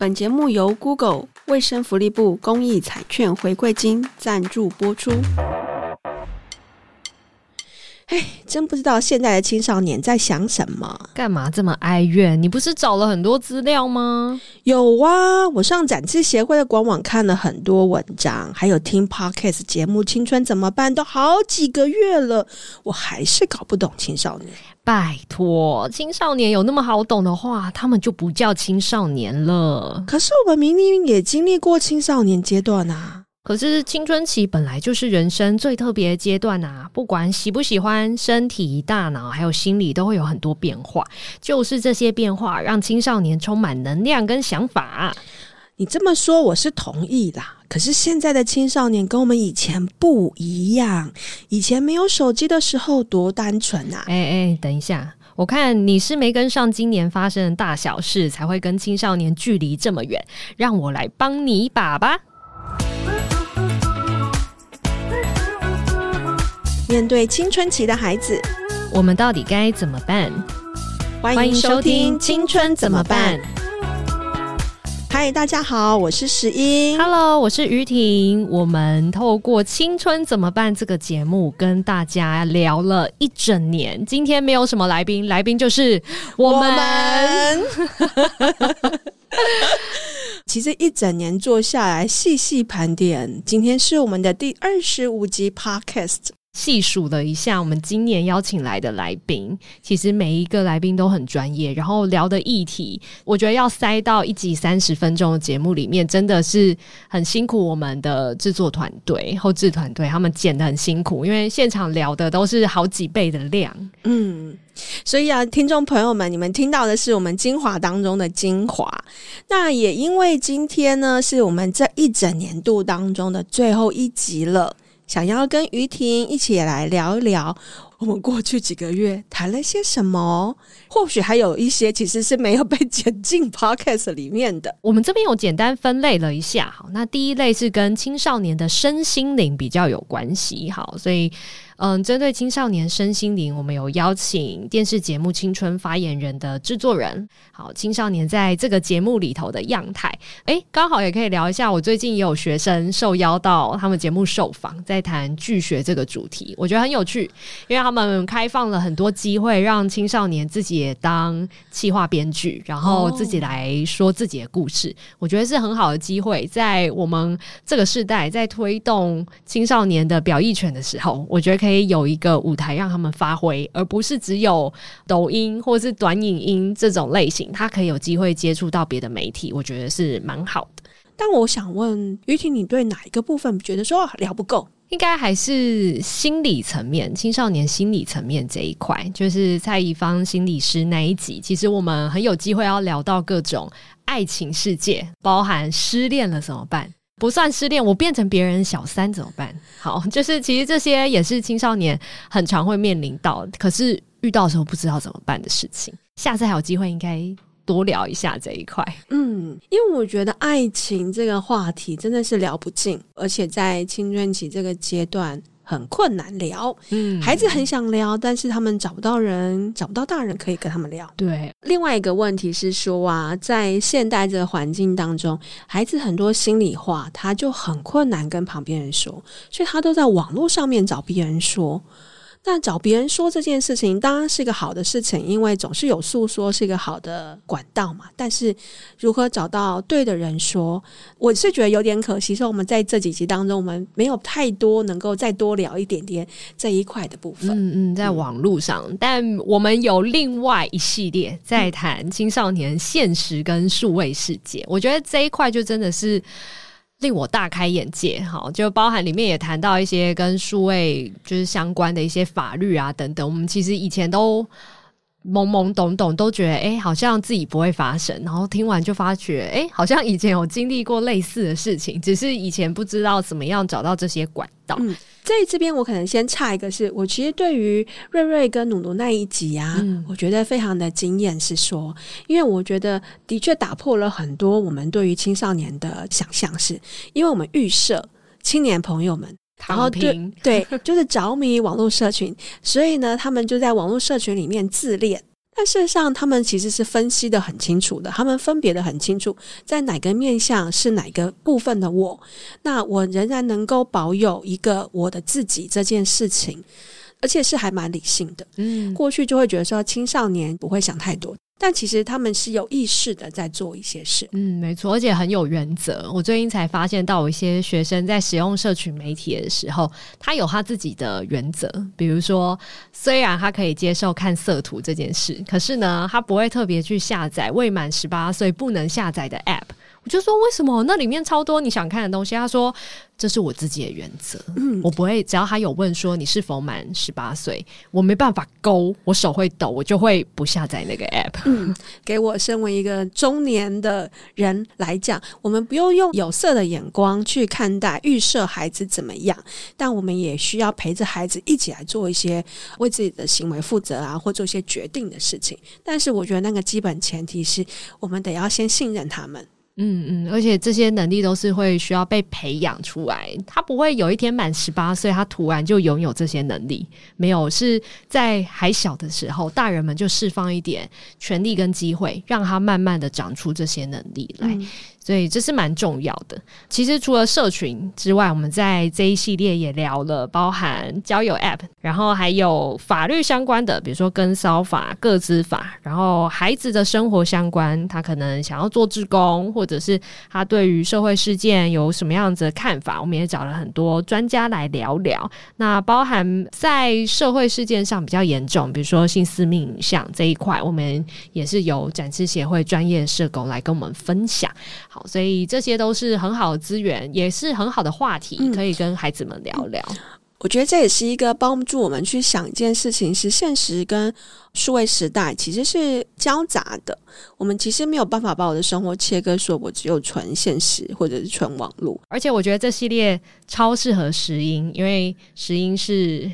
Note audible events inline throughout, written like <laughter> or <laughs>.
本节目由 Google 卫生福利部公益彩券回馈金赞助播出。哎，真不知道现在的青少年在想什么？干嘛这么哀怨？你不是找了很多资料吗？有啊，我上展翅协会的官网看了很多文章，还有听 Podcast 节目《青春怎么办》都好几个月了，我还是搞不懂青少年。拜托，青少年有那么好懂的话，他们就不叫青少年了。可是我们明明也经历过青少年阶段啊。可是青春期本来就是人生最特别的阶段啊，不管喜不喜欢，身体、大脑还有心理都会有很多变化。就是这些变化，让青少年充满能量跟想法。你这么说，我是同意啦。可是现在的青少年跟我们以前不一样，以前没有手机的时候多单纯啊！哎哎，等一下，我看你是没跟上今年发生的大小事，才会跟青少年距离这么远。让我来帮你一把吧。面对青春期的孩子，我们到底该怎么办？欢迎收听《青春怎么办》。嗨，大家好，我是石英。Hello，我是于婷。我们透过《青春怎么办》这个节目，跟大家聊了一整年。今天没有什么来宾，来宾就是我们。我们 <laughs> 其实一整年做下来，细细盘点，今天是我们的第二十五集 Podcast。细数了一下，我们今年邀请来的来宾，其实每一个来宾都很专业，然后聊的议题，我觉得要塞到一集三十分钟的节目里面，真的是很辛苦我们的制作团队、后制团队，他们剪得很辛苦，因为现场聊的都是好几倍的量。嗯，所以啊，听众朋友们，你们听到的是我们精华当中的精华。那也因为今天呢，是我们这一整年度当中的最后一集了。想要跟于婷一起来聊一聊，我们过去几个月谈了些什么？或许还有一些其实是没有被剪进 <laughs> Podcast 里面的。我们这边有简单分类了一下，好，那第一类是跟青少年的身心灵比较有关系，好，所以。嗯，针对青少年身心灵，我们有邀请电视节目《青春发言人》的制作人，好，青少年在这个节目里头的样态，诶，刚好也可以聊一下。我最近也有学生受邀到他们节目受访，在谈拒学这个主题，我觉得很有趣，因为他们开放了很多机会，让青少年自己也当企划编剧，然后自己来说自己的故事，哦、我觉得是很好的机会。在我们这个时代，在推动青少年的表意权的时候，我觉得可以。可以有一个舞台让他们发挥，而不是只有抖音或是短影音这种类型，他可以有机会接触到别的媒体，我觉得是蛮好的。但我想问于婷，你对哪一个部分觉得说聊不够？应该还是心理层面，青少年心理层面这一块，就是蔡宜芳心理师那一集。其实我们很有机会要聊到各种爱情世界，包含失恋了怎么办？不算失恋，我变成别人小三怎么办？<laughs> 好，就是其实这些也是青少年很常会面临到，可是遇到的时候不知道怎么办的事情。下次还有机会，应该多聊一下这一块。嗯，因为我觉得爱情这个话题真的是聊不尽，而且在青春期这个阶段。很困难聊，嗯，孩子很想聊，但是他们找不到人，找不到大人可以跟他们聊。对，另外一个问题是说啊，在现代这个环境当中，孩子很多心里话他就很困难跟旁边人说，所以他都在网络上面找别人说。那找别人说这件事情当然是一个好的事情，因为总是有诉说是一个好的管道嘛。但是如何找到对的人说，我是觉得有点可惜。说我们在这几集当中，我们没有太多能够再多聊一点点这一块的部分。嗯嗯，在网络上，嗯，但我们有另外一系列在谈青少年现实跟数位世界。我觉得这一块就真的是。令我大开眼界，哈，就包含里面也谈到一些跟数位就是相关的一些法律啊等等，我们其实以前都懵懵懂懂，都觉得哎、欸，好像自己不会发生，然后听完就发觉，哎、欸，好像以前有经历过类似的事情，只是以前不知道怎么样找到这些管道。嗯在这边，我可能先插一个是，是我其实对于瑞瑞跟努努那一集啊，嗯、我觉得非常的惊艳，是说，因为我觉得的确打破了很多我们对于青少年的想象，是因为我们预设青年朋友们，然后对对，就是着迷网络社群，所以呢，他们就在网络社群里面自恋。但事实上，他们其实是分析的很清楚的，他们分别的很清楚，在哪个面向是哪个部分的我，那我仍然能够保有一个我的自己这件事情，而且是还蛮理性的。嗯，过去就会觉得说青少年不会想太多。但其实他们是有意识的在做一些事，嗯，没错，而且很有原则。我最近才发现到，有一些学生在使用社群媒体的时候，他有他自己的原则。比如说，虽然他可以接受看色图这件事，可是呢，他不会特别去下载未满十八岁不能下载的 App。我就说，为什么那里面超多你想看的东西？他说。这是我自己的原则，嗯，我不会，只要他有问说你是否满十八岁，我没办法勾，我手会抖，我就会不下载那个 app。嗯，给我身为一个中年的人来讲，我们不用用有色的眼光去看待预设孩子怎么样，但我们也需要陪着孩子一起来做一些为自己的行为负责啊，或做一些决定的事情。但是我觉得那个基本前提是我们得要先信任他们。嗯嗯，而且这些能力都是会需要被培养出来，他不会有一天满十八岁，他突然就拥有这些能力。没有，是在还小的时候，大人们就释放一点权力跟机会，让他慢慢的长出这些能力来。所以这是蛮重要的。其实除了社群之外，我们在这一系列也聊了包含交友 App，然后还有法律相关的，比如说跟骚法、个资法，然后孩子的生活相关，他可能想要做志工，或者是他对于社会事件有什么样子的看法，我们也找了很多专家来聊聊。那包含在社会事件上比较严重，比如说性私密影像这一块，我们也是由展翅协会专业社工来跟我们分享。好，所以这些都是很好的资源，也是很好的话题，嗯，可以跟孩子们聊聊。我觉得这也是一个帮助我们去想一件事情，是现实跟数位时代其实是交杂的。我们其实没有办法把我的生活切割，说我只有纯现实或者是纯网络。而且我觉得这系列超适合石英，因为石英是。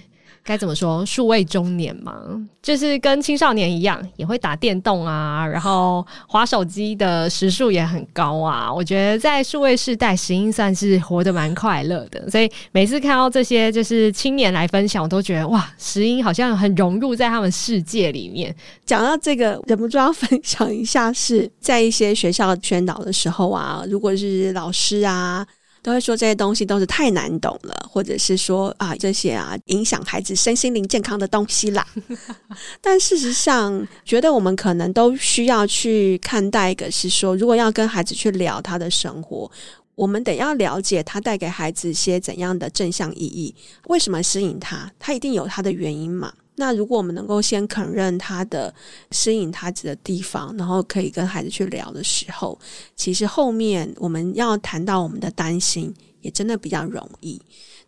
该怎么说？数位中年嘛，就是跟青少年一样，也会打电动啊，然后滑手机的时数也很高啊。我觉得在数位世代，石英算是活得蛮快乐的。所以每次看到这些就是青年来分享，我都觉得哇，石英好像很融入在他们世界里面。讲到这个，忍不住要分享一下，是在一些学校宣导的时候啊，如果是老师啊。都会说这些东西都是太难懂了，或者是说啊，这些啊影响孩子身心灵健康的东西啦。<laughs> 但事实上，觉得我们可能都需要去看待一个，是说，如果要跟孩子去聊他的生活，我们得要了解他带给孩子一些怎样的正向意义，为什么吸引他，他一定有他的原因嘛。那如果我们能够先承认他的吸引他的地方，然后可以跟孩子去聊的时候，其实后面我们要谈到我们的担心，也真的比较容易。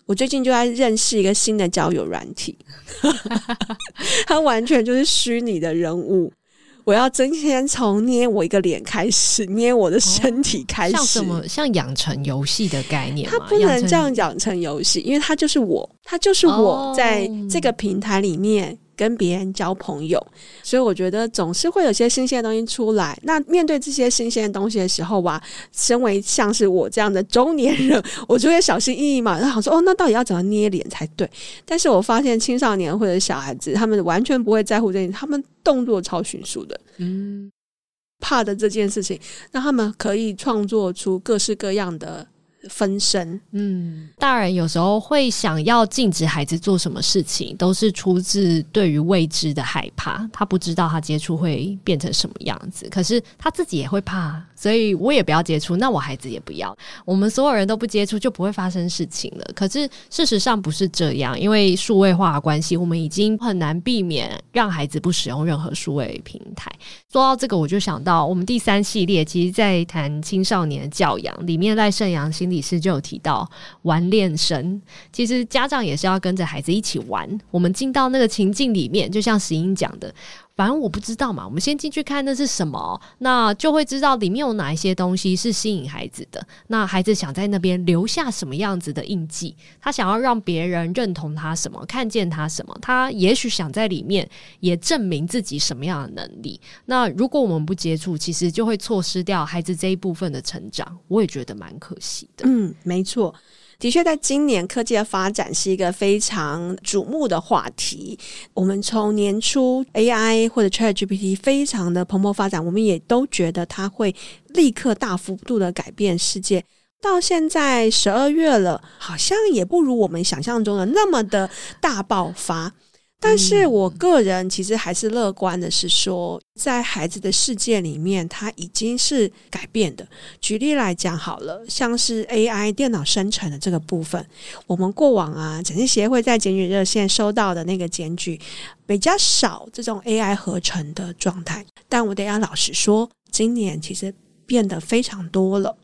我最近就在认识一个新的交友软体，<laughs> 它完全就是虚拟的人物。我要真先从捏我一个脸开始，捏我的身体开始，哦、像什么像养成游戏的概念吗？它不能这样养成游戏，因为它就是我，它就是我在这个平台里面。跟别人交朋友，所以我觉得总是会有些新鲜的东西出来。那面对这些新鲜的东西的时候吧，身为像是我这样的中年人，我就会小心翼翼嘛。然后说：“哦，那到底要怎么捏脸才对？”但是我发现青少年或者小孩子，他们完全不会在乎这些，他们动作超迅速的。嗯，怕的这件事情，让他们可以创作出各式各样的。分身，嗯，大人有时候会想要禁止孩子做什么事情，都是出自对于未知的害怕。他不知道他接触会变成什么样子，可是他自己也会怕，所以我也不要接触，那我孩子也不要。我们所有人都不接触，就不会发生事情了。可是事实上不是这样，因为数位化的关系，我们已经很难避免让孩子不使用任何数位平台。说到这个，我就想到我们第三系列，其实在谈青少年教养里面，赖圣阳心理师就有提到玩练生，其实家长也是要跟着孩子一起玩。我们进到那个情境里面，就像石英讲的。反正我不知道嘛，我们先进去看那是什么，那就会知道里面有哪一些东西是吸引孩子的。那孩子想在那边留下什么样子的印记？他想要让别人认同他什么，看见他什么？他也许想在里面也证明自己什么样的能力。那如果我们不接触，其实就会错失掉孩子这一部分的成长。我也觉得蛮可惜的。嗯，没错。的确，在今年科技的发展是一个非常瞩目的话题。我们从年初 AI 或者 ChatGPT 非常的蓬勃发展，我们也都觉得它会立刻大幅度的改变世界。到现在十二月了，好像也不如我们想象中的那么的大爆发。但是我个人其实还是乐观的，是说在孩子的世界里面，它已经是改变的。举例来讲好了，像是 AI 电脑生成的这个部分，我们过往啊，展翼协会在检举热线收到的那个检举比较少这种 AI 合成的状态。但我得要老实说，今年其实变得非常多了。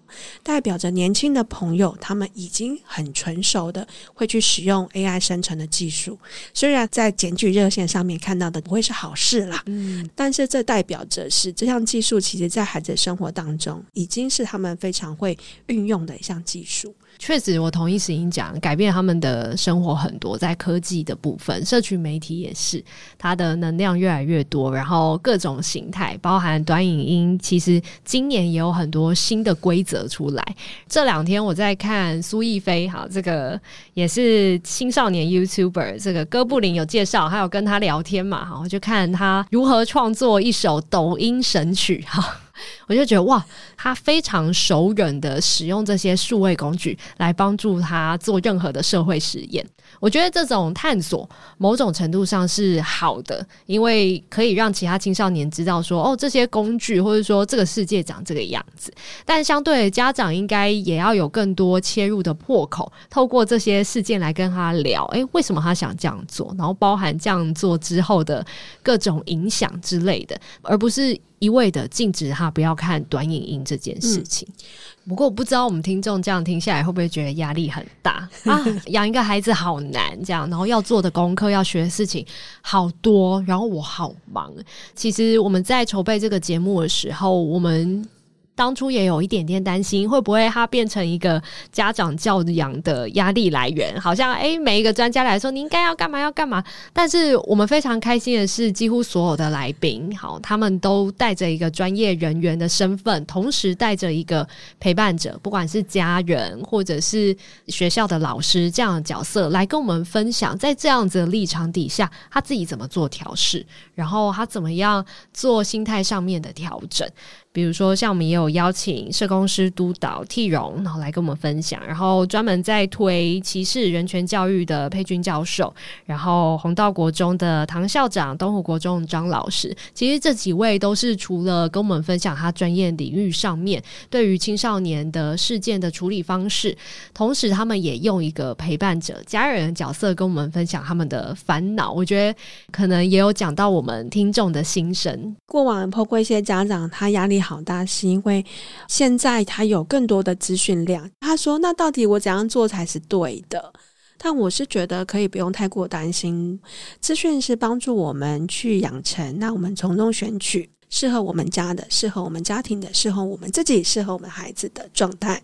代表着年轻的朋友，他们已经很成熟的会去使用 AI 生成的技术。虽然在检举热线上面看到的不会是好事啦，嗯，但是这代表着是这项技术，其实在孩子的生活当中，已经是他们非常会运用的一项技术。确实，我同意石英讲，改变他们的生活很多，在科技的部分，<laughs> 社群媒体也是，它的能量越来越多，然后各种形态，包含短影音，其实今年也有很多新的规则出来。这两天我在看苏逸飞，哈，这个也是青少年 YouTuber，这个哥布林有介绍，还有跟他聊天嘛，哈，我就看他如何创作一首抖音神曲，哈。我就觉得哇，他非常熟稔的使用这些数位工具来帮助他做任何的社会实验。我觉得这种探索某种程度上是好的，因为可以让其他青少年知道说，哦，这些工具或者说这个世界长这个样子。但相对家长应该也要有更多切入的破口，透过这些事件来跟他聊，诶，为什么他想这样做？然后包含这样做之后的各种影响之类的，而不是。一味的禁止他不要看短影音这件事情。嗯、不过我不知道我们听众这样听下来会不会觉得压力很大 <laughs> 啊？养一个孩子好难，这样，然后要做的功课、要学的事情好多，然后我好忙。其实我们在筹备这个节目的时候，我们。当初也有一点点担心，会不会它变成一个家长教养的压力来源？好像诶，每一个专家来说，你应该要干嘛要干嘛。但是我们非常开心的是，几乎所有的来宾，好，他们都带着一个专业人员的身份，同时带着一个陪伴者，不管是家人或者是学校的老师这样的角色，来跟我们分享，在这样子的立场底下，他自己怎么做调试，然后他怎么样做心态上面的调整。比如说，像我们也有邀请社工师督导娣蓉，然后来跟我们分享。然后专门在推歧视人权教育的佩君教授，然后弘道国中的唐校长，东湖国中的张老师。其实这几位都是除了跟我们分享他专业领域上面对于青少年的事件的处理方式，同时他们也用一个陪伴者、家人角色跟我们分享他们的烦恼。我觉得可能也有讲到我们听众的心声。过往碰过一些家长，他压力好大，是因为现在他有更多的资讯量。他说：“那到底我怎样做才是对的？”但我是觉得可以不用太过担心，资讯是帮助我们去养成，那我们从中选取适合我们家的、适合我们家庭的、适合我们自己、适合我们孩子的状态。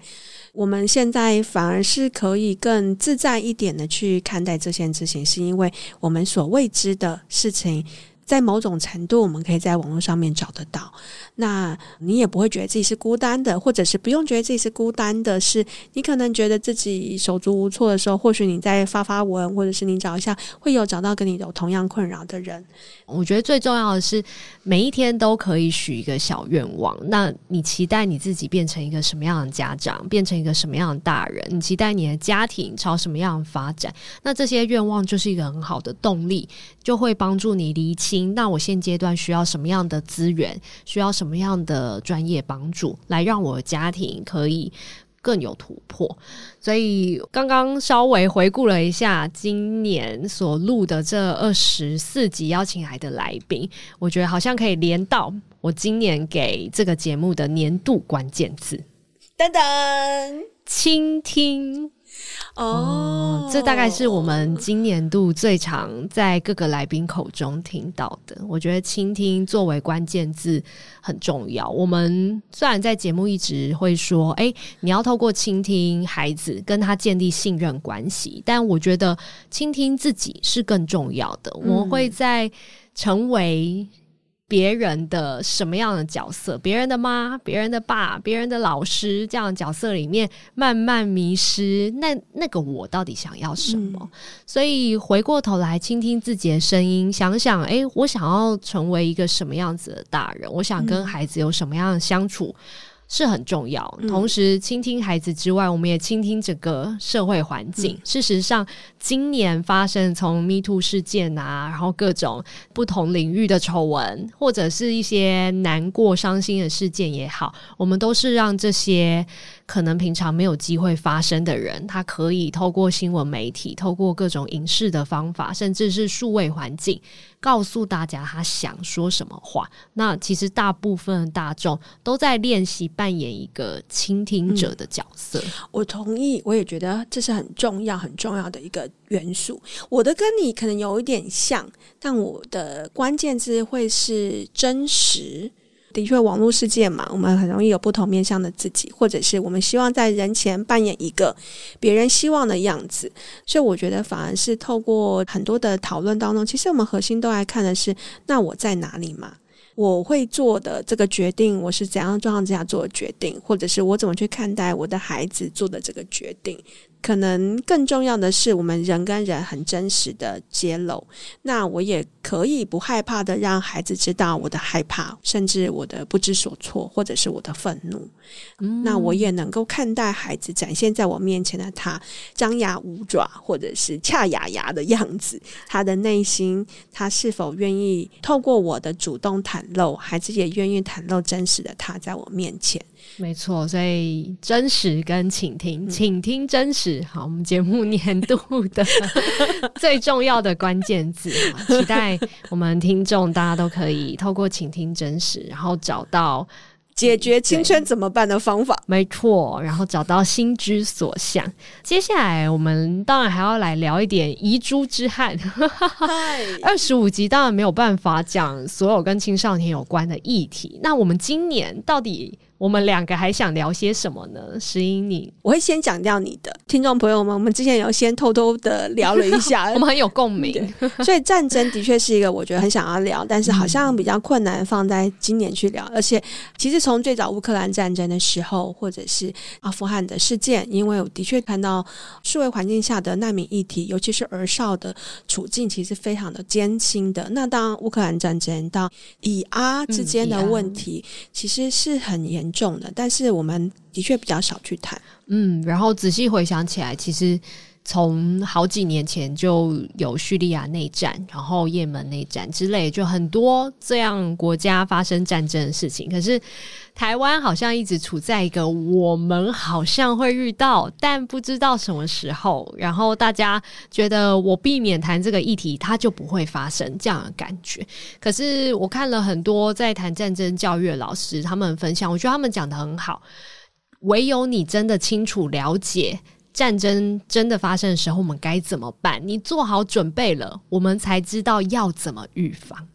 我们现在反而是可以更自在一点的去看待这件事情，是因为我们所未知的事情。在某种程度，我们可以在网络上面找得到。那你也不会觉得自己是孤单的，或者是不用觉得自己是孤单的。是你可能觉得自己手足无措的时候，或许你在发发文，或者是你找一下，会有找到跟你有同样困扰的人。我觉得最重要的是，每一天都可以许一个小愿望。那你期待你自己变成一个什么样的家长，变成一个什么样的大人？你期待你的家庭朝什么样的发展？那这些愿望就是一个很好的动力，就会帮助你厘清。那我现阶段需要什么样的资源？需要什么样的专业帮助，来让我的家庭可以更有突破？所以刚刚稍微回顾了一下今年所录的这二十四集邀请来的来宾，我觉得好像可以连到我今年给这个节目的年度关键字。等等，倾听。哦、嗯，这大概是我们今年度最常在各个来宾口中听到的。我觉得倾听作为关键字很重要。我们虽然在节目一直会说，哎，你要透过倾听孩子，跟他建立信任关系，但我觉得倾听自己是更重要的。我们会在成为别人的什么样的角色，别人的妈、别人的爸、别人的老师这样的角色里面慢慢迷失。那那个我到底想要什么？嗯、所以回过头来倾听自己的声音，想想，哎，我想要成为一个什么样子的大人？我想跟孩子有什么样的相处？嗯是很重要。同时，倾听孩子之外，我们也倾听整个社会环境。嗯、事实上，今年发生从 Me Too 事件啊，然后各种不同领域的丑闻，或者是一些难过、伤心的事件也好，我们都是让这些。可能平常没有机会发声的人，他可以透过新闻媒体、透过各种影视的方法，甚至是数位环境，告诉大家他想说什么话。那其实大部分大众都在练习扮演一个倾听者的角色。我同意，我也觉得这是很重要、很重要的一个元素。我的跟你可能有一点像，但我的关键字会是真实。的确，网络世界嘛，我们很容易有不同面向的自己，或者是我们希望在人前扮演一个别人希望的样子。所以，我觉得反而是透过很多的讨论当中，其实我们核心都来看的是，那我在哪里嘛？我会做的这个决定，我是怎样状况之下做的决定，或者是我怎么去看待我的孩子做的这个决定。可能更重要的是，我们人跟人很真实的揭露。那我也可以不害怕的让孩子知道我的害怕，甚至我的不知所措，或者是我的愤怒。嗯，那我也能够看待孩子展现在我面前的他张牙舞爪，或者是恰牙牙的样子。他的内心，他是否愿意透过我的主动袒露，孩子也愿意袒露真实的他在我面前。没错，所以真实跟倾听，请听真实，好，我们节目年度的 <laughs> 最重要的关键字，期待我们听众大家都可以透过倾听真实，然后找到解决青春怎么办的方法。没错，然后找到心之所向。接下来我们当然还要来聊一点遗珠之憾。<laughs> 二十五集当然没有办法讲所有跟青少年有关的议题。那我们今年到底？我们两个还想聊些什么呢？石英，你我会先讲掉你的听众朋友们。我们之前有先偷偷的聊了一下，<laughs> 我们很有共鸣。所以战争的确是一个我觉得很想要聊，但是好像比较困难放在今年去聊。而且其实从最早乌克兰战争的时候，或者是阿富汗的事件，因为我的确看到数位环境下的难民议题，尤其是儿少的处境，其实非常的艰辛的。那当乌克兰战争到以阿之间的问题，嗯、其实是很严。重的，但是我们的确比较少去谈。嗯，然后仔细回想起来，其实从好几年前就有叙利亚内战，然后也门内战之类，就很多这样国家发生战争的事情。可是台湾好像一直处在一个我们好像会遇到，但不知道什么时候。然后大家觉得我避免谈这个议题，它就不会发生这样的感觉。可是我看了很多在谈战争教育的老师，他们分享，我觉得他们讲得很好。唯有你真的清楚了解战争真的发生的时候，我们该怎么办？你做好准备了，我们才知道要怎么预防。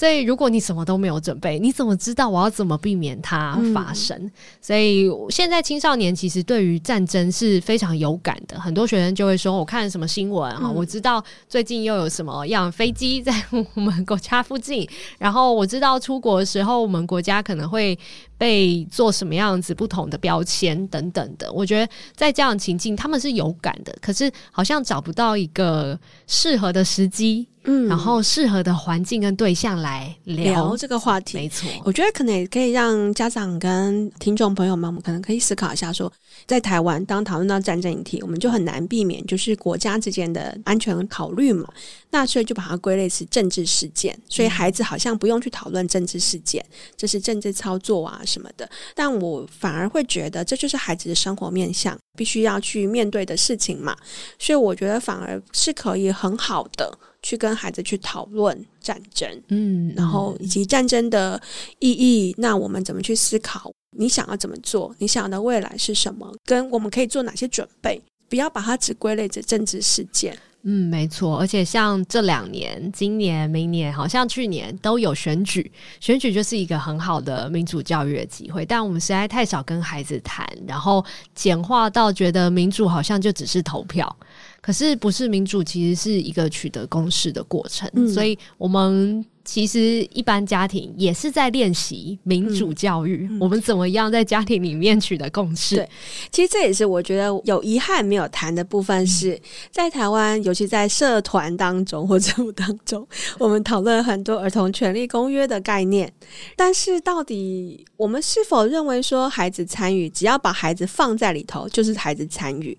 所以，如果你什么都没有准备，你怎么知道我要怎么避免它发生？嗯、所以，现在青少年其实对于战争是非常有感的。很多学生就会说：“我看什么新闻啊？嗯、我知道最近又有什么样飞机在我们国家附近，然后我知道出国的时候，我们国家可能会被做什么样子不同的标签等等的。”我觉得在这样情境，他们是有感的，可是好像找不到一个适合的时机。嗯，然后适合的环境跟对象来聊，聊这个话题，没错。我觉得可能也可以让家长跟听众朋友们，我们可能可以思考一下说，说在台湾，当讨论到战争议题，我们就很难避免就是国家之间的安全考虑嘛。那所以就把它归类是政治事件，所以孩子好像不用去讨论政治事件，这是政治操作啊什么的。但我反而会觉得，这就是孩子的生活面向，必须要去面对的事情嘛。所以我觉得反而是可以很好的。去跟孩子去讨论战争，嗯，然后以及战争的意义，那我们怎么去思考？你想要怎么做？你想要的未来是什么？跟我们可以做哪些准备？不要把它只归类成政治事件。嗯，没错。而且像这两年，今年、明年，好像去年都有选举，选举就是一个很好的民主教育的机会。但我们实在太少跟孩子谈，然后简化到觉得民主好像就只是投票。可是不是民主，其实是一个取得共识的过程。嗯、所以我们其实一般家庭也是在练习民主教育，嗯嗯、我们怎么样在家庭里面取得共识？对，其实这也是我觉得有遗憾没有谈的部分是，是、嗯、在台湾，尤其在社团当中或者当中，我们讨论很多儿童权利公约的概念，但是到底我们是否认为说孩子参与，只要把孩子放在里头，就是孩子参与？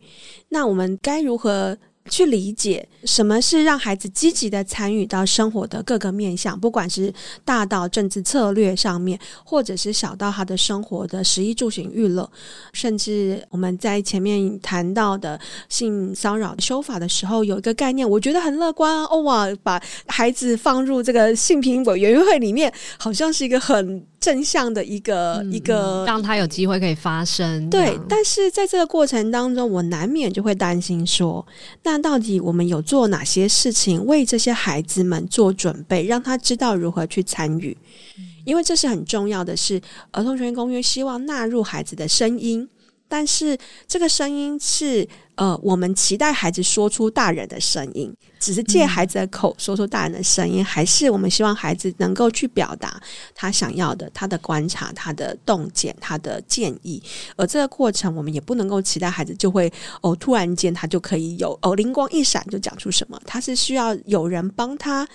那我们该如何？去理解什么是让孩子积极的参与到生活的各个面向，不管是大到政治策略上面，或者是小到他的生活的食衣住行娱乐，甚至我们在前面谈到的性骚扰修法的时候，有一个概念，我觉得很乐观啊！哦哇，把孩子放入这个性平委员会里面，好像是一个很。正向的一个、嗯、一个，让他有机会可以发声。对，但是在这个过程当中，我难免就会担心说，那到底我们有做哪些事情为这些孩子们做准备，让他知道如何去参与？嗯、因为这是很重要的是，是儿童权益公约希望纳入孩子的声音。但是这个声音是呃，我们期待孩子说出大人的声音，只是借孩子的口说出大人的声音，嗯、还是我们希望孩子能够去表达他想要的、他的观察、他的洞见、他的建议。而这个过程，我们也不能够期待孩子就会哦，突然间他就可以有哦灵光一闪就讲出什么。他是需要有人帮他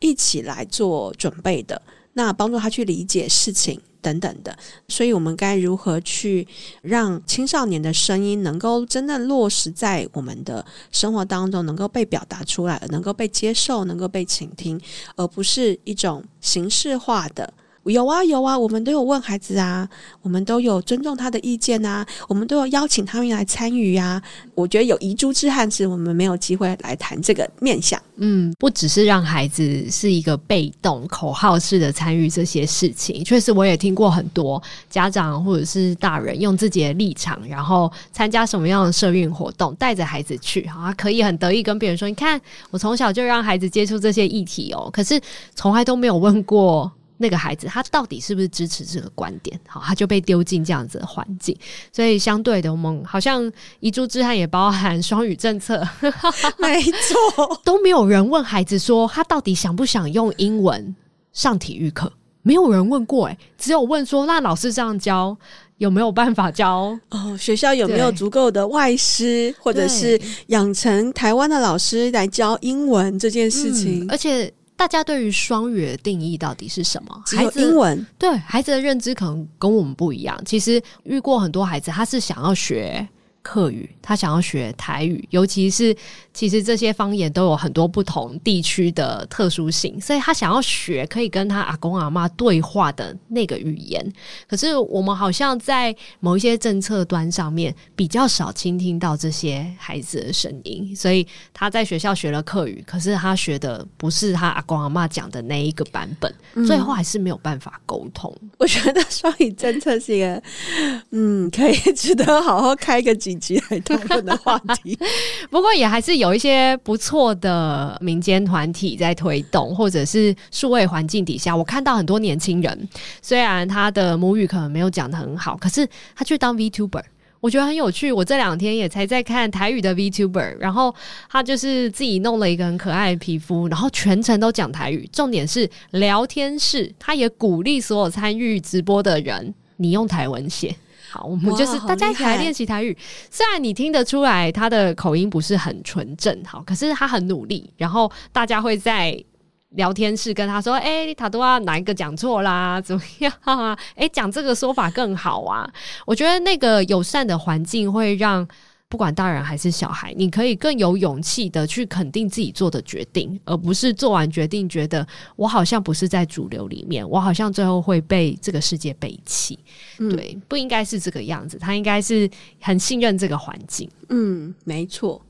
一起来做准备的，那帮助他去理解事情。等等的，所以我们该如何去让青少年的声音能够真正落实在我们的生活当中，能够被表达出来，能够被接受，能够被倾听，而不是一种形式化的。有啊有啊，我们都有问孩子啊，我们都有尊重他的意见啊，我们都有邀请他们来参与呀。我觉得有遗珠之憾是我们没有机会来谈这个面向。嗯，不只是让孩子是一个被动口号式的参与这些事情，确实我也听过很多家长或者是大人用自己的立场，然后参加什么样的社运活动，带着孩子去啊，可以很得意跟别人说：“你看，我从小就让孩子接触这些议题哦。”可是从来都没有问过。那个孩子他到底是不是支持这个观点？好，他就被丢进这样子的环境，所以相对的，我们好像遗珠之憾也包含双语政策，没错，都没有人问孩子说他到底想不想用英文上体育课，没有人问过，诶，只有问说那老师这样教有没有办法教？哦，学校有没有足够的外师，或者是养成台湾的老师来教英文这件事情？嗯，而且。大家对于双语的定义到底是什么？只有英文。对，孩子的认知可能跟我们不一样。其实遇过很多孩子，他是想要学客语，他想要学台语，尤其是其实这些方言都有很多不同地区的特殊性，所以他想要学可以跟他阿公阿妈对话的那个语言。可是我们好像在某一些政策端上面比较少倾听到这些孩子的声音，所以他在学校学了客语，可是他学的不是他阿公阿妈讲的那一个版本，嗯、最后还是没有办法沟通。我觉得双语政策是一个，嗯，可以值得好好开个几。一起来讨论的话题，<laughs> 不过也还是有一些不错的民间团体在推动，或者是数位环境底下，我看到很多年轻人，虽然他的母语可能没有讲得很好，可是他去当 VTuber，我觉得很有趣。我这两天也才在看台语的 VTuber，然后他就是自己弄了一个很可爱的皮肤，然后全程都讲台语，重点是聊天室，他也鼓励所有参与直播的人，你用台文写。好，我们就是大家一起来练习台语。虽然你听得出来他的口音不是很纯正，好，可是他很努力。然后大家会在聊天室跟他说：“哎、欸，他都要哪一个讲错啦？怎么样？哎、欸，讲这个说法更好啊！”我觉得那个友善的环境会让。不管大人还是小孩，你可以更有勇气的去肯定自己做的决定，而不是做完决定觉得我好像不是在主流里面，我好像最后会被这个世界背弃。嗯、对，不应该是这个样子，他应该是很信任这个环境。嗯，没错。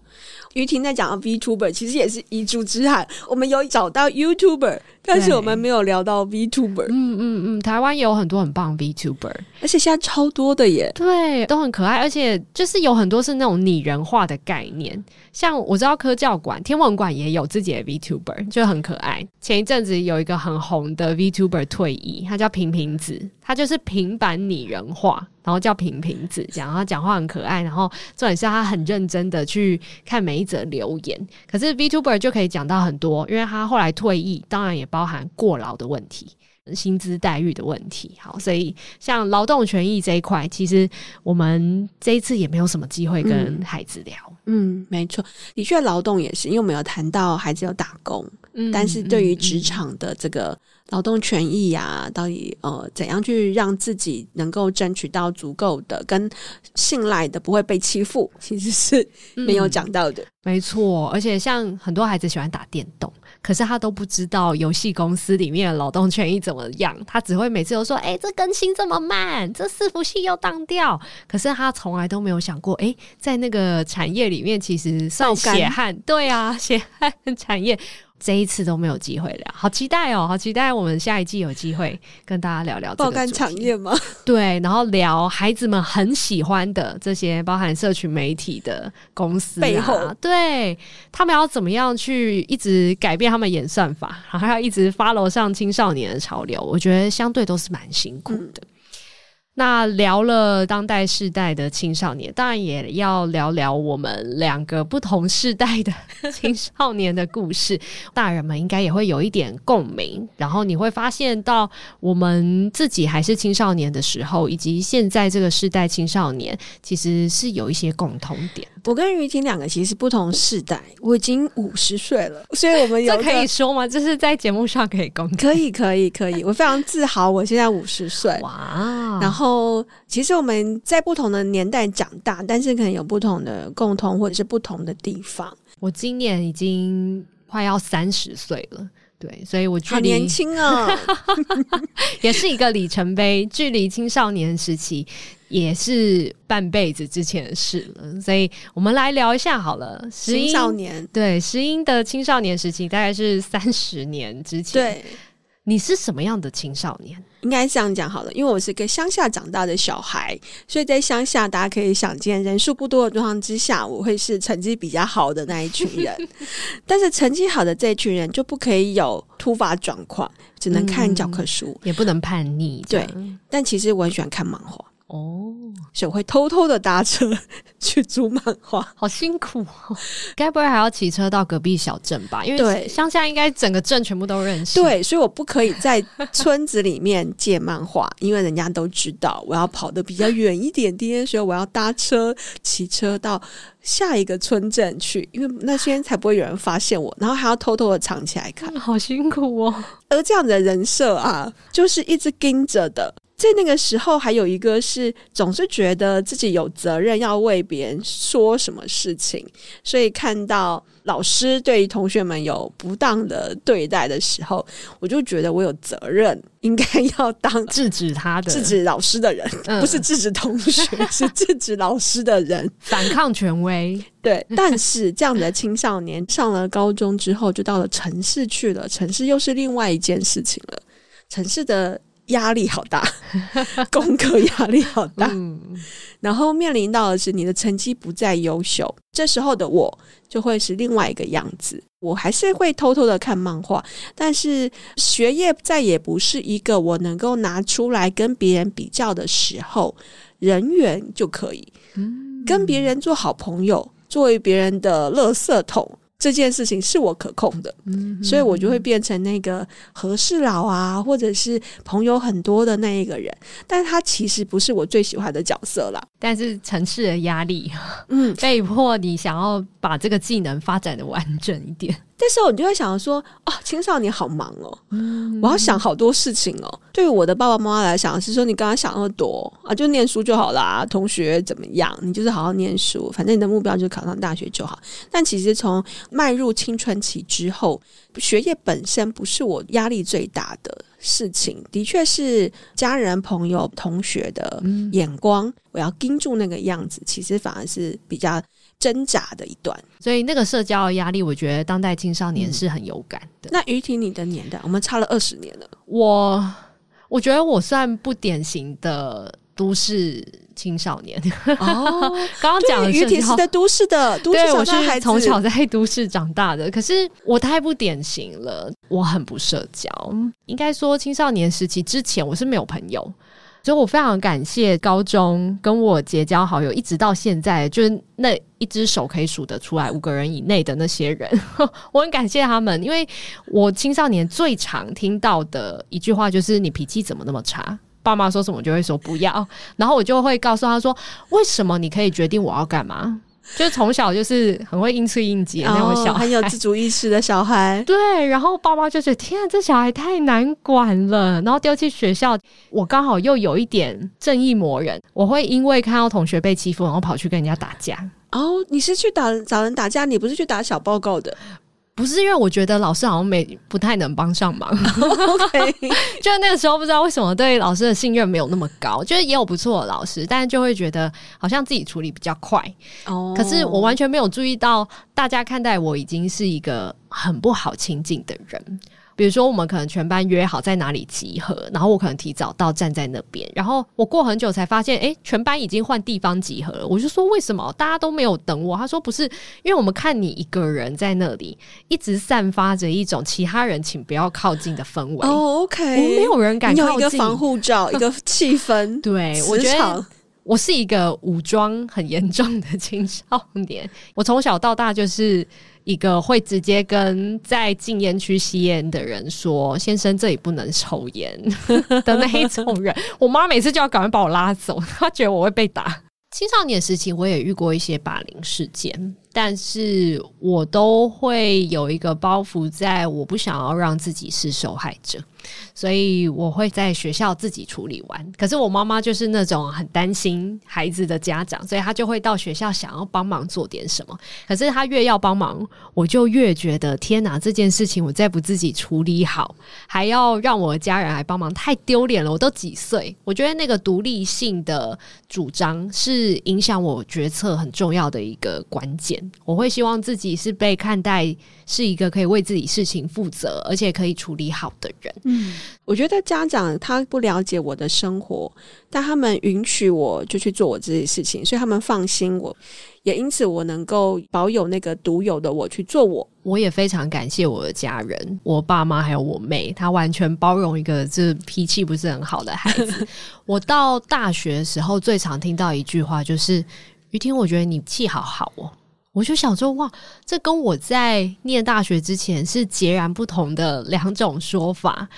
于婷在讲到 VTuber，其实也是遗珠之憾。我们有找到 YouTuber，但是我们没有聊到 VTuber。嗯嗯嗯，台湾也有很多很棒 VTuber，而且现在超多的耶。对，都很可爱，而且就是有很多是那种拟人化的概念。像我知道科教馆、天文馆也有自己的 VTuber，就很可爱。前一阵子有一个很红的 VTuber 退役，他叫平平子，他就是平板拟人化。然后叫平平子，讲他讲话很可爱，然后重点是他很认真的去看每一则留言。可是 VTuber 就可以讲到很多，因为他后来退役，当然也包含过劳的问题。薪资待遇的问题，好，所以像劳动权益这一块，其实我们这一次也没有什么机会跟孩子聊。嗯，嗯，没错，的确，劳动也是，因为我们有谈到孩子有打工，嗯，但是对于职场的这个劳动权益呀、啊，到底呃怎样去让自己能够争取到足够的跟信赖的，不会被欺负，其实是没有讲到的。嗯、没错，而且像很多孩子喜欢打电动。可是他都不知道游戏公司里面的劳动权益怎么样，他只会每次都说：“哎、欸，这更新这么慢，这伺服器又当掉。”可是他从来都没有想过，哎、欸，在那个产业里面其实算血汗，对啊，血汗产业。这一次都没有机会聊，好期待哦！好期待我们下一季有机会跟大家聊聊爆肝产业吗？对，然后聊孩子们很喜欢的这些，包含社群媒体的公司、啊、背后，对他们要怎么样去一直改变他们演算法，然后要一直 follow 上青少年的潮流，我觉得相对都是蛮辛苦的。嗯那聊了当代世代的青少年，当然也要聊聊我们两个不同世代的青少年的故事。大人们应该也会有一点共鸣，然后你会发现到我们自己还是青少年的时候，以及现在这个世代青少年，其实是有一些共同点。我跟于婷两个其实不同世代，我已经五十岁了，所以我们有这可以说吗？这是在节目上可以公开？可以，可以，可以。我非常自豪，我现在五十岁。哇！然后。后，其实我们在不同的年代长大，但是可能有不同的共同或者是不同的地方。我今年已经快要三十岁了，对，所以我距离好年轻啊，<laughs> 也是一个里程碑。距离青少年时期也是半辈子之前的事了，所以我们来聊一下好了。青少年，对，石英的青少年时期大概是三十年之前。对。你是什么样的青少年？应该这样讲好了，因为我是个乡下长大的小孩，所以在乡下，大家可以想见，人数不多的状况之下，我会是成绩比较好的那一群人。<laughs> 但是成绩好的这一群人就不可以有突发状况，只能看教科书，嗯，也不能叛逆。对，但其实我很喜欢看漫画。哦，所以我会偷偷的搭车 <laughs> 去租漫画，好辛苦哦！该不会还要骑车到隔壁小镇吧？因为对乡下应该整个镇全部都认识。对，所以我不可以在村子里面借漫画，因为人家都知道我要跑得比较远一点点，所以我要搭车骑车到下一个村镇去，因为那些才不会有人发现我，然后还要偷偷的藏起来看，好辛苦哦！而这样的人设啊，就是一直盯着的。在那个时候，还有一个是总是觉得自己有责任要为别人说什么事情，所以看到老师对同学们有不当的对待的时候，我就觉得我有责任应该要当制止他的、制止老师的人，嗯、不是制止同学，是制止老师的人，<laughs> 反抗权威。对，但是这样的青少年上了高中之后，就到了城市去了，城市又是另外一件事情了，城市的。压力好大，<laughs> 功课压力好大，嗯、然后面临到的是你的成绩不再优秀，这时候的我就会是另外一个样子。我还是会偷偷的看漫画，但是学业再也不是一个我能够拿出来跟别人比较的时候，人缘就可以，嗯、跟别人做好朋友，作为别人的垃圾桶。这件事情是我可控的，嗯、所以我就会变成那个和事佬啊，或者是朋友很多的那一个人。但他其实不是我最喜欢的角色啦。但是城市的压力，嗯，被迫你想要把这个技能发展的完整一点。这时候你就会想说：哦，青少年好忙哦，嗯、我要想好多事情哦。对于我的爸爸妈妈来讲，是说你刚刚想那么多啊，就念书就好啦。同学怎么样？你就是好好念书，反正你的目标就是考上大学就好。但其实从迈入青春期之后，学业本身不是我压力最大的事情，的确是家人、朋友、同学的眼光，嗯、我要盯住那个样子，其实反而是比较。挣扎的一段，所以那个社交的压力，我觉得当代青少年是很有感的。嗯、那于婷，你的年代，我们差了二十年了。我我觉得我算不典型的都市青少年。哦，<laughs> 刚刚讲的于婷是在都市的，都市对，我是从小在都市长大的。可是我太不典型了，我很不社交。应该说，青少年时期之前，我是没有朋友。所以我非常感谢高中跟我结交好友，一直到现在，就是那一只手可以数得出来五个人以内的那些人，<laughs> 我很感谢他们，因为我青少年最常听到的一句话就是“你脾气怎么那么差”。爸妈说什么，我就会说不要，然后我就会告诉他说：“为什么你可以决定我要干嘛？”就是从小就是很会应催应急的那种小孩，很有自主意识的小孩。<laughs> 对，然后爸妈就觉得天啊，这小孩太难管了，然后丢弃学校。我刚好又有一点正义魔人，我会因为看到同学被欺负，然后跑去跟人家打架。哦，你是去打找人打架，你不是去打小报告的。不是因为我觉得老师好像没不太能帮上忙，<laughs> OK，<laughs> 就是那个时候不知道为什么对老师的信任没有那么高，就是也有不错的老师，但是就会觉得好像自己处理比较快哦。可是我完全没有注意到，大家看待我已经是一个很不好亲近的人。比如说，我们可能全班约好在哪里集合，然后我可能提早到站在那边，然后我过很久才发现，诶，全班已经换地方集合了。我就说，为什么大家都没有等我？他说不是，因为我们看你一个人在那里，一直散发着一种其他人请不要靠近的氛围。哦，OK，我没有人敢靠近，有一个防护罩，一个气氛。<laughs> 对，我觉得我是一个武装很严重的青少年。我从小到大就是。一个会直接跟在禁烟区吸烟的人说：“先生，这里不能抽烟” <laughs> 的那一种人，我妈每次就要赶快把我拉走，她觉得我会被打。青少年时期，我也遇过一些霸凌事件。但是我都会有一个包袱，在我不想要让自己是受害者，所以我会在学校自己处理完。可是我妈妈就是那种很担心孩子的家长，所以她就会到学校想要帮忙做点什么。可是她越要帮忙，我就越觉得天哪，这件事情我再不自己处理好，还要让我的家人来帮忙，太丢脸了。我都几岁？我觉得那个独立性的主张是影响我决策很重要的一个关键。我会希望自己是被看待是一个可以为自己事情负责，而且可以处理好的人。嗯，我觉得家长他不了解我的生活，但他们允许我就去做我自己事情，所以他们放心我，也因此我能够保有那个独有的我去做我。我也非常感谢我的家人，我爸妈还有我妹，她完全包容一个这脾气不是很好的孩子。<laughs> 我到大学的时候最常听到一句话就是：“于婷，我觉得你气好好哦。”我就想说，哇，这跟我在念大学之前是截然不同的 <laughs> 两种说法。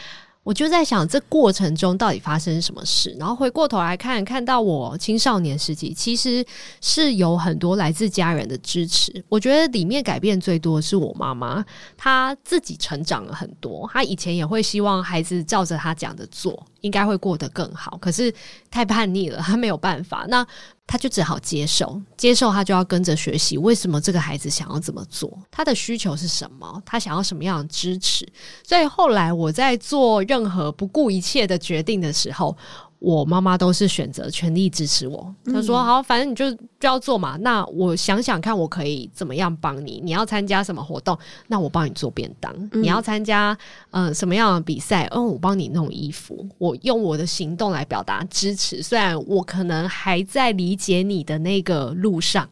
我就在想，这过程中到底发生什么事？然后回过头来看，看到我青少年时期，其实是有很多来自家人的支持。我觉得里面改变最多的是我妈妈，她自己成长了很多。她以前也会希望孩子照着她讲的做，应该会过得更好。可是太叛逆了，她没有办法。那他就只好接受，接受他就要跟着学习。为什么这个孩子想要怎么做？他的需求是什么？他想要什么样的支持？所以后来我在做任何不顾一切的决定的时候，我妈妈都是选择全力支持我。她说：“好，反正你就就要做嘛。那我想想看，我可以怎么样帮你？你要参加什么活动？那我帮你做便当。你要参加嗯、呃、什么样的比赛？嗯，我帮你弄衣服。我用我的行动来表达支持。虽然我可能还在理解你的那个路上，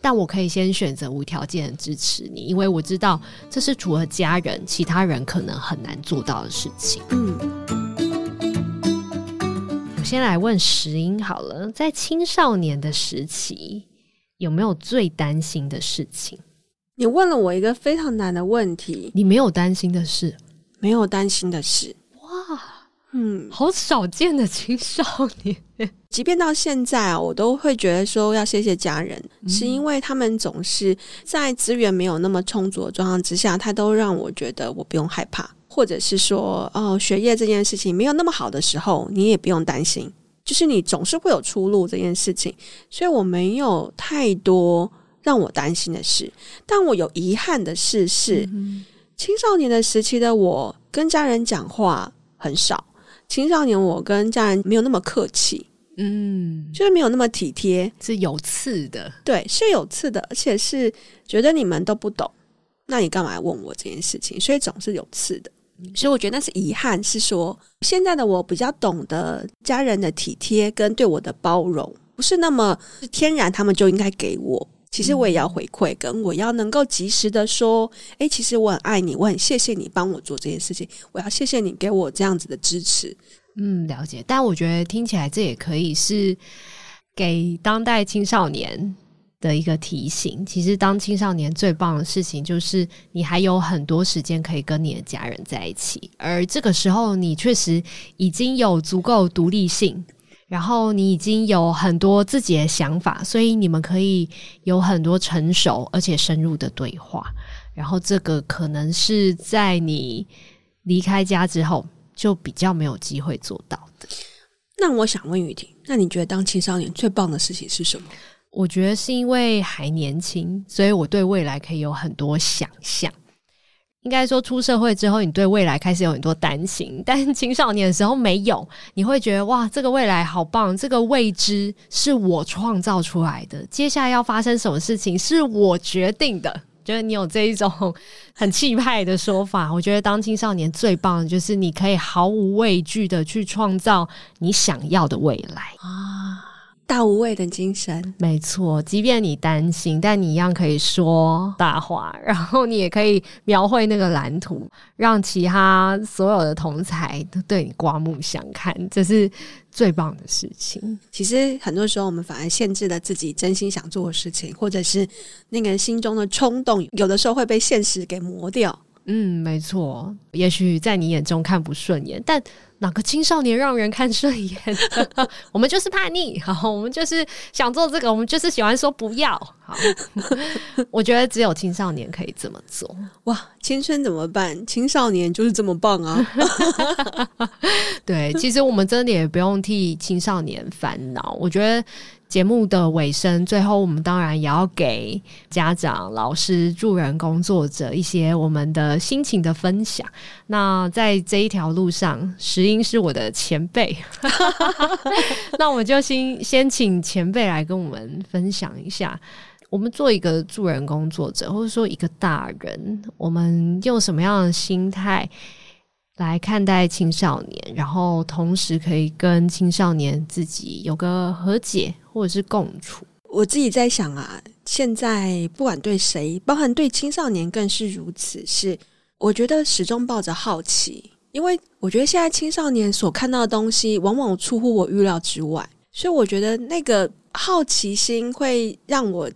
但我可以先选择无条件的支持你，因为我知道这是除了家人，其他人可能很难做到的事情。”嗯。先来问石英好了，在青少年的时期，有没有最担心的事情？你问了我一个非常难的问题。你没有担心的事？没有担心的事。哇，嗯，好少见的青少年。<laughs> 即便到现在啊，我都会觉得说要谢谢家人，嗯、是因为他们总是在资源没有那么充足的状况之下，他都让我觉得我不用害怕。或者是说，哦，学业这件事情没有那么好的时候，你也不用担心，就是你总是会有出路这件事情。所以我没有太多让我担心的事，但我有遗憾的事是，嗯、青少年的时期的我跟家人讲话很少，青少年我跟家人没有那么客气，嗯，就是没有那么体贴，是有刺的，对，是有刺的，而且是觉得你们都不懂，那你干嘛问我这件事情？所以总是有刺的。所以我觉得那是遗憾，是说现在的我比较懂得家人的体贴跟对我的包容，不是那么是天然，他们就应该给我。其实我也要回馈，跟我要能够及时的说，诶，其实我很爱你，我很谢谢你帮我做这件事情，我要谢谢你给我这样子的支持。嗯，了解。但我觉得听起来这也可以是给当代青少年的一个提醒。其实当青少年最棒的事情就是你还有很多时间可以跟你的家人在一起，而这个时候你确实已经有足够独立性。然后你已经有很多自己的想法，所以你们可以有很多成熟而且深入的对话。然后这个可能是在你离开家之后就比较没有机会做到的。那我想问雨婷，那你觉得当青少年最棒的事情是什么？我觉得是因为还年轻，所以我对未来可以有很多想象。应该说，出社会之后，你对未来开始有很多担心，但青少年的时候没有。你会觉得哇，这个未来好棒，这个未知是我创造出来的，接下来要发生什么事情是我决定的。觉得你有这一种 <laughs> 很气派的说法，我觉得当青少年最棒的就是你可以毫无畏惧的去创造你想要的未来啊。大无畏的精神，没错。即便你担心，但你一样可以说大话，然后你也可以描绘那个蓝图，让其他所有的同才都对你刮目相看。这是最棒的事情。其实很多时候，我们反而限制了自己真心想做的事情，或者是那个心中的冲动，有的时候会被现实给磨掉。嗯，没错。也许在你眼中看不顺眼，但哪个青少年让人看顺眼？<laughs> 我们就是叛逆，好，我们就是想做这个，我们就是喜欢说不要。好，我觉得只有青少年可以这么做。哇，青春怎么办？青少年就是这么棒啊！<laughs> 对，其实我们真的也不用替青少年烦恼。我觉得。节目的尾声，最后我们当然也要给家长、老师、助人工作者一些我们的心情的分享。那在这一条路上，石英是我的前辈，<laughs> 那我们就先先请前辈来跟我们分享一下，我们做一个助人工作者，或者说一个大人，我们用什么样的心态来看待青少年，然后同时可以跟青少年自己有个和解。或者是共处，我自己在想啊，现在不管对谁，包含对青少年更是如此。是我觉得始终抱着好奇，因为我觉得现在青少年所看到的东西，往往出乎我预料之外，所以我觉得那个好奇心会让我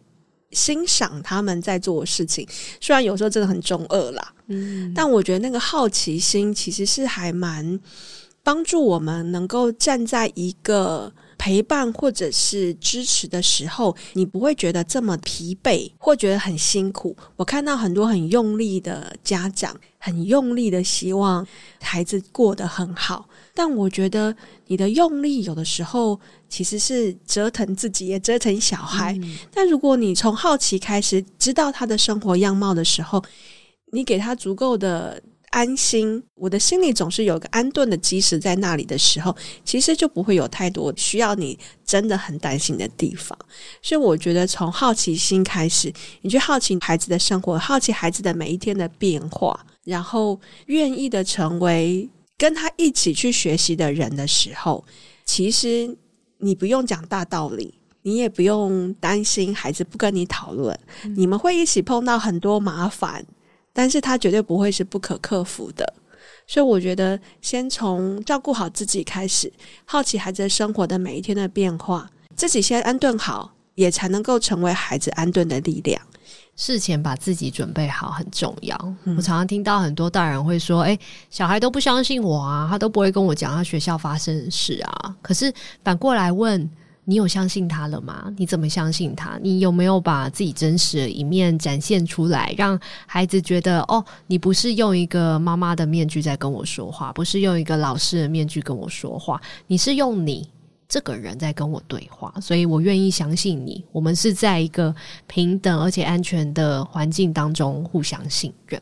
欣赏他们在做的事情。虽然有时候真的很中二啦，嗯，但我觉得那个好奇心其实是还蛮帮助我们能够站在一个。陪伴或者是支持的时候，你不会觉得这么疲惫，或觉得很辛苦。我看到很多很用力的家长，很用力的希望孩子过得很好，但我觉得你的用力有的时候其实是折腾自己，也折腾小孩。嗯。但如果你从好奇开始，知道他的生活样貌的时候，你给他足够的。安心，我的心里总是有个安顿的基石在那里的时候，其实就不会有太多需要你真的很担心的地方。所以我觉得从好奇心开始，你去好奇孩子的生活，好奇孩子的每一天的变化，然后愿意的成为跟他一起去学习的人的时候，其实你不用讲大道理，你也不用担心孩子不跟你讨论，你们会一起碰到很多麻烦。但是他绝对不会是不可克服的，所以我觉得先从照顾好自己开始，好奇孩子生活的每一天的变化，自己先安顿好，也才能够成为孩子安顿的力量。事前把自己准备好很重要。嗯。我常常听到很多大人会说：“诶，小孩都不相信我啊，他都不会跟我讲他学校发生的事啊。”可是反过来问。你有相信他了吗？你怎么相信他？你有没有把自己真实的一面展现出来，让孩子觉得哦，你不是用一个妈妈的面具在跟我说话，不是用一个老师的面具跟我说话，你是用你这个人在跟我对话，所以我愿意相信你。我们是在一个平等而且安全的环境当中互相信任。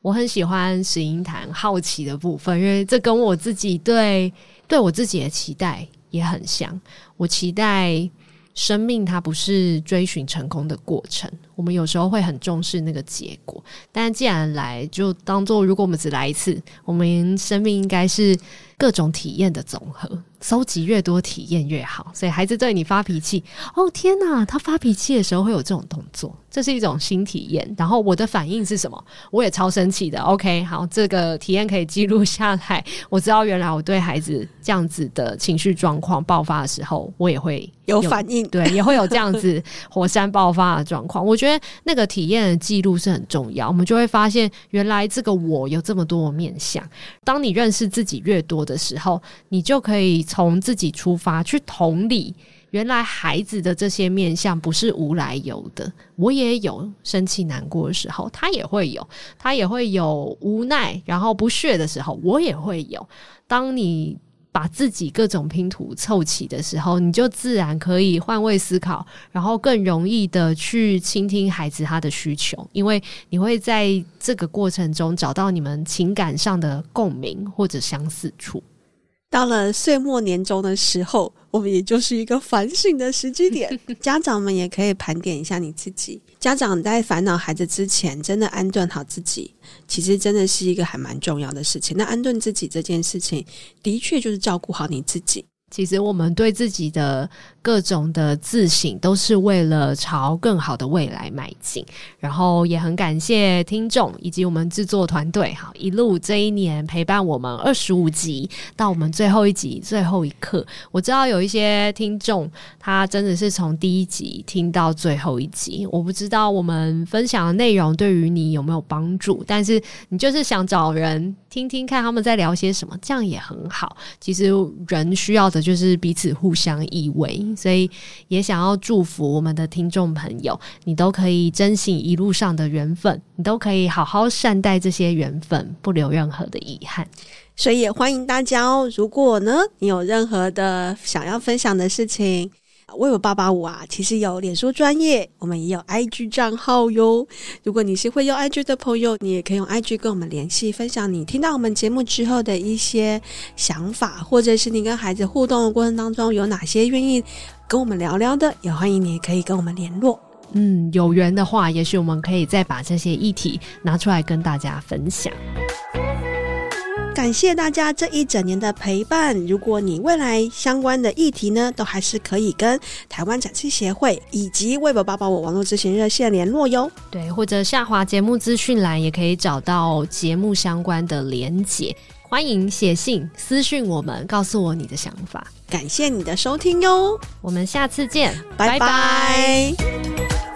我很喜欢石英谈好奇的部分，因为这跟我自己对对我自己的期待。也很像，我期待生命它不是追寻成功的过程。我们有时候会很重视那个结果，但既然来，就当做如果我们只来一次，我们生命应该是各种体验的总和。收集越多体验越好，所以孩子对你发脾气，哦天哪，他发脾气的时候会有这种动作，这是一种新体验。然后我的反应是什么？我也超生气的。OK，好，这个体验可以记录下来。我知道原来我对孩子这样子的情绪状况爆发的时候，我也会有，有反应，对，也会有这样子火山爆发的状况。我觉得那个体验的记录是很重要，我们就会发现原来这个我有这么多面相。当你认识自己越多的时候，你就可以。从自己出发去同理，原来孩子的这些面相不是无来由的。我也有生气难过的时候，他也会有，他也会有无奈，然后不屑的时候，我也会有。当你把自己各种拼图凑齐的时候，你就自然可以换位思考，然后更容易的去倾听孩子他的需求，因为你会在这个过程中找到你们情感上的共鸣或者相似处。到了岁末年终的时候，我们也就是一个反省的时机点。<laughs> 家长们也可以盘点一下你自己。家长在烦恼孩子之前，真的安顿好自己，其实真的是一个还蛮重要的事情。那安顿自己这件事情，的确就是照顾好你自己。其实我们对自己的各种的自省，都是为了朝更好的未来迈进。然后也很感谢听众以及我们制作团队，哈，一路这一年陪伴我们二十五集，到我们最后一集最后一刻。我知道有一些听众，他真的是从第一集听到最后一集。我不知道我们分享的内容对于你有没有帮助，但是你就是想找人听听看他们在聊些什么，这样也很好。其实人需要的。就是彼此互相依偎，所以也想要祝福我们的听众朋友，你都可以珍惜一路上的缘分，你都可以好好善待这些缘分，不留任何的遗憾。所以也欢迎大家哦，如果呢你有任何的想要分享的事情。威尔爸爸五啊，其实有脸书专业，我们也有 IG 账号哟。如果你是会用 IG 的朋友，你也可以用 IG 跟我们联系，分享你听到我们节目之后的一些想法，或者是你跟孩子互动的过程当中有哪些愿意跟我们聊聊的，也欢迎你也可以跟我们联络。嗯，有缘的话，也许我们可以再把这些议题拿出来跟大家分享。感谢大家这一整年的陪伴。如果你未来相关的议题呢，都还是可以跟台湾展翅协会以及 Web 885网络咨询热线联络哟。对，或者下滑节目资讯栏也可以找到节目相关的连结。欢迎写信私讯我们，告诉我你的想法。感谢你的收听哟，我们下次见，拜拜。拜拜。